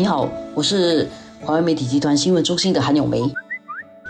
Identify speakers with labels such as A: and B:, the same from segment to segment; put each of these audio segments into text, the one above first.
A: 你好，我是华为媒体集团新闻中心的韩永梅。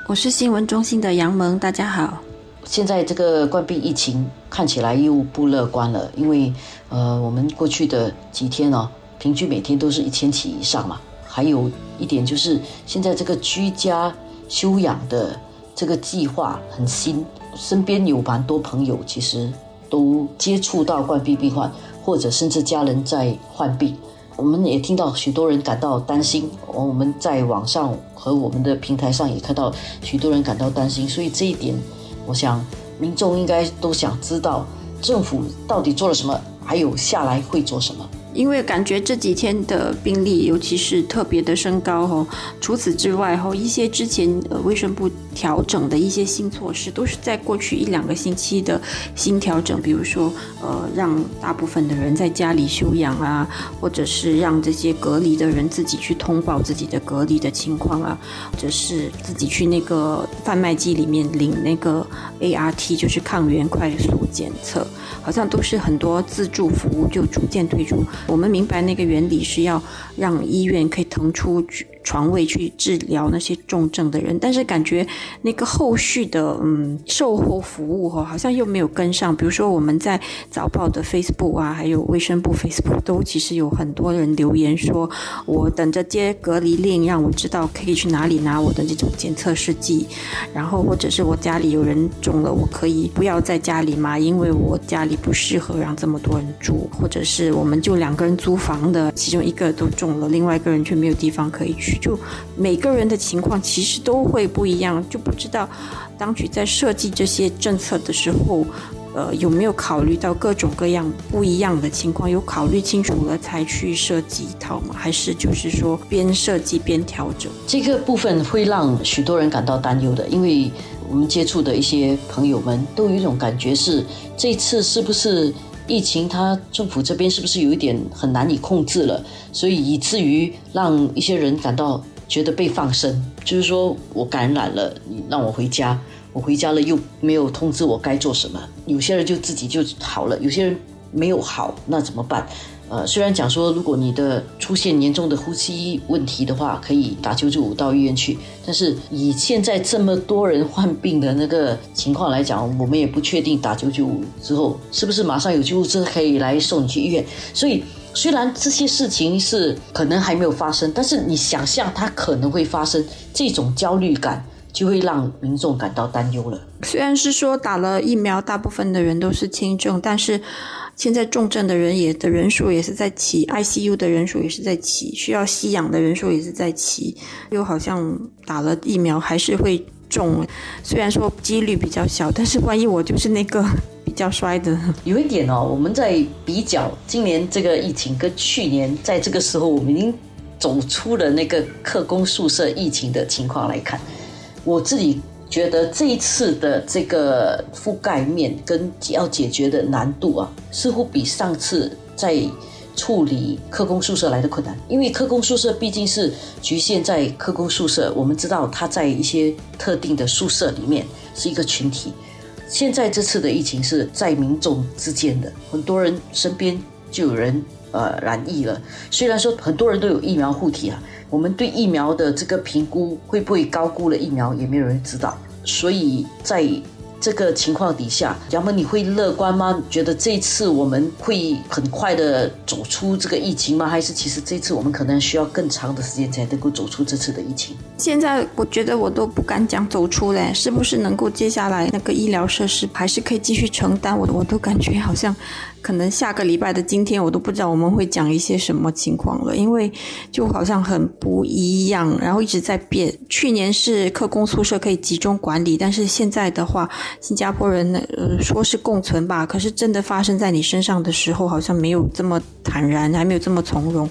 B: 我是新闻中心的杨萌，大家好。
A: 现在这个冠病疫情看起来又不乐观了，因为呃，我们过去的几天哦，平均每天都是一千起以上嘛。还有一点就是，现在这个居家休养的这个计划很新，身边有蛮多朋友其实都接触到冠病病患，或者甚至家人在患病。我们也听到许多人感到担心，我们在网上和我们的平台上也看到许多人感到担心，所以这一点，我想民众应该都想知道政府到底做了什么，还有下来会做什么。
B: 因为感觉这几天的病例，尤其是特别的升高哦。除此之外哈，一些之前呃卫生部调整的一些新措施，都是在过去一两个星期的新调整。比如说呃，让大部分的人在家里休养啊，或者是让这些隔离的人自己去通报自己的隔离的情况啊，或者是自己去那个贩卖机里面领那个 ART，就是抗原快速检测，好像都是很多自助服务就逐渐推出。我们明白那个原理是要让医院可以腾出床位去治疗那些重症的人，但是感觉那个后续的嗯售后服务哈，好像又没有跟上。比如说我们在早报的 Facebook 啊，还有卫生部 Facebook 都其实有很多人留言说，我等着接隔离令，让我知道可以去哪里拿我的这种检测试剂，然后或者是我家里有人中了，我可以不要在家里嘛，因为我家里不适合让这么多人住，或者是我们就。两个人租房的，其中一个都中了，另外一个人却没有地方可以去。就每个人的情况其实都会不一样，就不知道当局在设计这些政策的时候，呃，有没有考虑到各种各样不一样的情况，有考虑清楚了才去设计一套吗？还是就是说边设计边调整？
A: 这个部分会让许多人感到担忧的，因为我们接触的一些朋友们都有一种感觉是，这次是不是？疫情，它政府这边是不是有一点很难以控制了？所以以至于让一些人感到觉得被放生，就是说我感染了，你让我回家，我回家了又没有通知我该做什么。有些人就自己就好了，有些人没有好，那怎么办？呃，虽然讲说，如果你的出现严重的呼吸问题的话，可以打九九五到医院去，但是以现在这么多人患病的那个情况来讲，我们也不确定打九九五之后是不是马上有救护车可以来送你去医院。所以，虽然这些事情是可能还没有发生，但是你想象它可能会发生，这种焦虑感就会让民众感到担忧了。
B: 虽然是说打了疫苗，大部分的人都是轻症，但是。现在重症的人也的人数也是在起，ICU 的人数也是在起，需要吸氧的人数也是在起，又好像打了疫苗还是会中，虽然说几率比较小，但是万一我就是那个 比较衰的。
A: 有一点哦，我们在比较今年这个疫情跟去年在这个时候我们已经走出了那个客工宿舍疫情的情况来看，我自己。觉得这一次的这个覆盖面跟要解决的难度啊，似乎比上次在处理科工宿舍来的困难。因为科工宿舍毕竟是局限在科工宿舍，我们知道它在一些特定的宿舍里面是一个群体。现在这次的疫情是在民众之间的，很多人身边就有人呃染疫了。虽然说很多人都有疫苗护体啊。我们对疫苗的这个评估会不会高估了疫苗，也没有人知道。所以在这个情况底下，杨么你会乐观吗？觉得这次我们会很快的走出这个疫情吗？还是其实这次我们可能需要更长的时间才能够走出这次的疫情？
B: 现在我觉得我都不敢讲走出嘞，是不是能够接下来那个医疗设施还是可以继续承担？我我都感觉好像。可能下个礼拜的今天，我都不知道我们会讲一些什么情况了，因为就好像很不一样，然后一直在变。去年是客工宿舍可以集中管理，但是现在的话，新加坡人呢呃说是共存吧，可是真的发生在你身上的时候，好像没有这么坦然，还没有这么从容，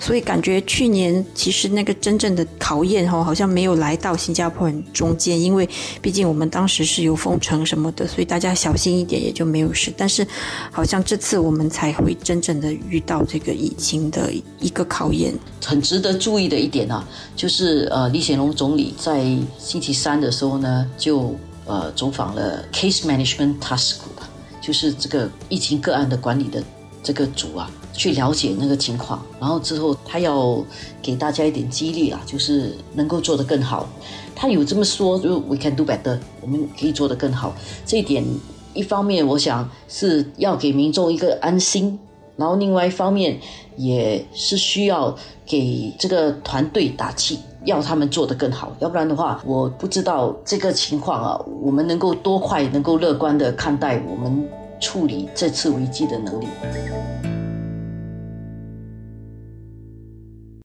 B: 所以感觉去年其实那个真正的考验哈，好像没有来到新加坡人中间，因为毕竟我们当时是有封城什么的，所以大家小心一点也就没有事。但是好像。这次我们才会真正的遇到这个疫情的一个考验。
A: 很值得注意的一点啊，就是呃，李显龙总理在星期三的时候呢，就呃走访了 Case Management Task Group，就是这个疫情个案的管理的这个组啊去了解那个情况，然后之后他要给大家一点激励啦，就是能够做得更好。他有这么说，就 we can do better，我们可以做得更好。这一点一方面我想是要给民众一个安心，然后另外一方面也是需要给这个团队打气，要他们做得更好。要不然的话，我不知道这个情况啊，我们能够多快能够乐观的看待我们处理这次危机的能力。